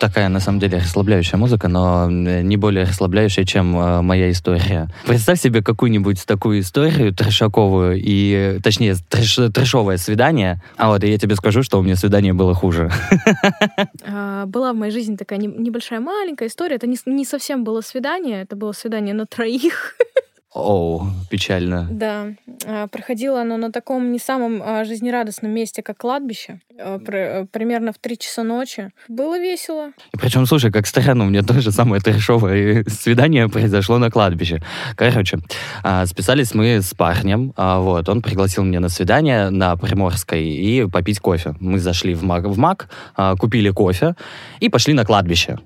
такая, на самом деле, расслабляющая музыка, но не более расслабляющая, чем э, моя история. Представь себе какую-нибудь такую историю трешаковую, и, точнее, трэш, трешовое свидание, а вот и я тебе скажу, что у меня свидание было хуже. А, была в моей жизни такая небольшая маленькая история. Это не, не совсем было свидание, это было свидание на троих. Оу, печально. Да. А, проходило оно на таком не самом а, жизнерадостном месте, как кладбище. А, примерно в три часа ночи. Было весело. И причем, слушай, как странно, у меня тоже самое трешовое свидание произошло на кладбище. Короче, списались мы с парнем, вот, он пригласил меня на свидание на Приморской и попить кофе. Мы зашли в МАК, в МАК купили кофе и пошли на кладбище.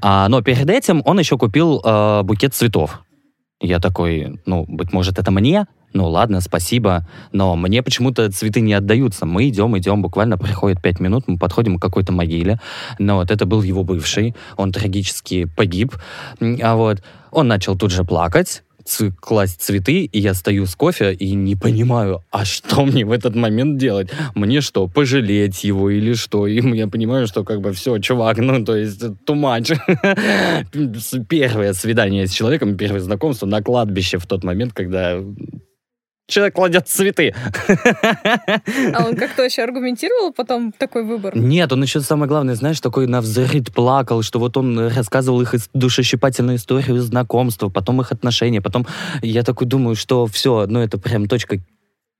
но перед этим он еще купил букет цветов. Я такой, ну, быть может, это мне? Ну, ладно, спасибо. Но мне почему-то цветы не отдаются. Мы идем, идем, буквально проходит пять минут, мы подходим к какой-то могиле. Но вот это был его бывший, он трагически погиб. А вот он начал тут же плакать, класть цветы, и я стою с кофе и не понимаю, а что мне в этот момент делать? Мне что, пожалеть его или что? И я понимаю, что как бы все, чувак, ну то есть too much. Первое свидание с человеком, первое знакомство на кладбище в тот момент, когда человек кладет цветы. А он как-то еще аргументировал потом такой выбор? Нет, он еще самое главное, знаешь, такой на взрыв плакал, что вот он рассказывал их душещипательную историю знакомства, потом их отношения, потом я такой думаю, что все, ну это прям точка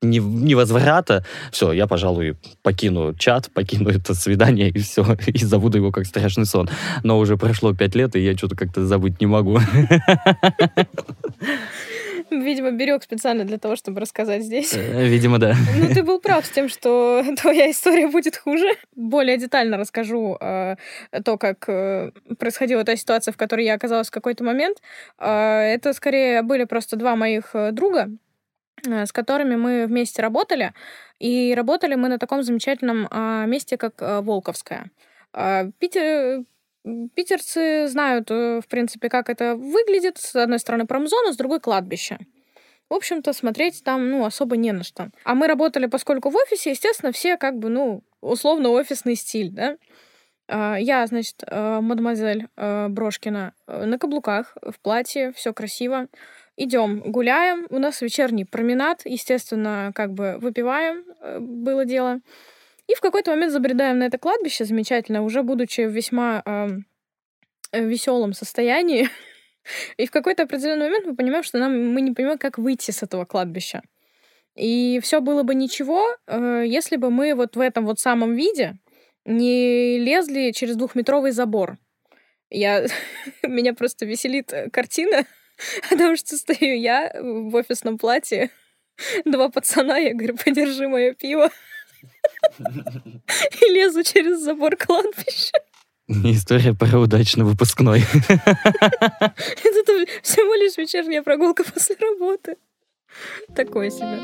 невозврата, все, я, пожалуй, покину чат, покину это свидание и все, и забуду его как страшный сон. Но уже прошло пять лет, и я что-то как-то забыть не могу. Видимо, берег специально для того, чтобы рассказать здесь. Э, видимо, да. Ну, ты был прав с тем, что твоя история будет хуже. Более детально расскажу э, то, как э, происходила та ситуация, в которой я оказалась в какой-то момент. Э, это скорее были просто два моих э, друга, э, с которыми мы вместе работали. И работали мы на таком замечательном месте, как Волковская. Питер, Питерцы знают, э, в принципе, как это выглядит. С одной стороны промзона, с другой кладбище. В общем-то, смотреть там, ну, особо не на что. А мы работали, поскольку в офисе, естественно, все как бы, ну, условно офисный стиль, да. А, я, значит, э, мадемуазель э, Брошкина на каблуках, в платье, все красиво. Идем, гуляем. У нас вечерний променад, естественно, как бы выпиваем, было дело. И в какой-то момент забредаем на это кладбище замечательно, уже будучи в весьма э, веселом состоянии. И в какой-то определенный момент мы понимаем, что нам мы не понимаем, как выйти с этого кладбища. И все было бы ничего, э, если бы мы вот в этом вот самом виде не лезли через двухметровый забор. Я... Меня просто веселит э, картина, потому что стою я в офисном платье, два пацана, я говорю, подержи мое пиво. И лезу через забор кладбища. История про удачный выпускной. Это всего лишь вечерняя прогулка после работы. Такое себе.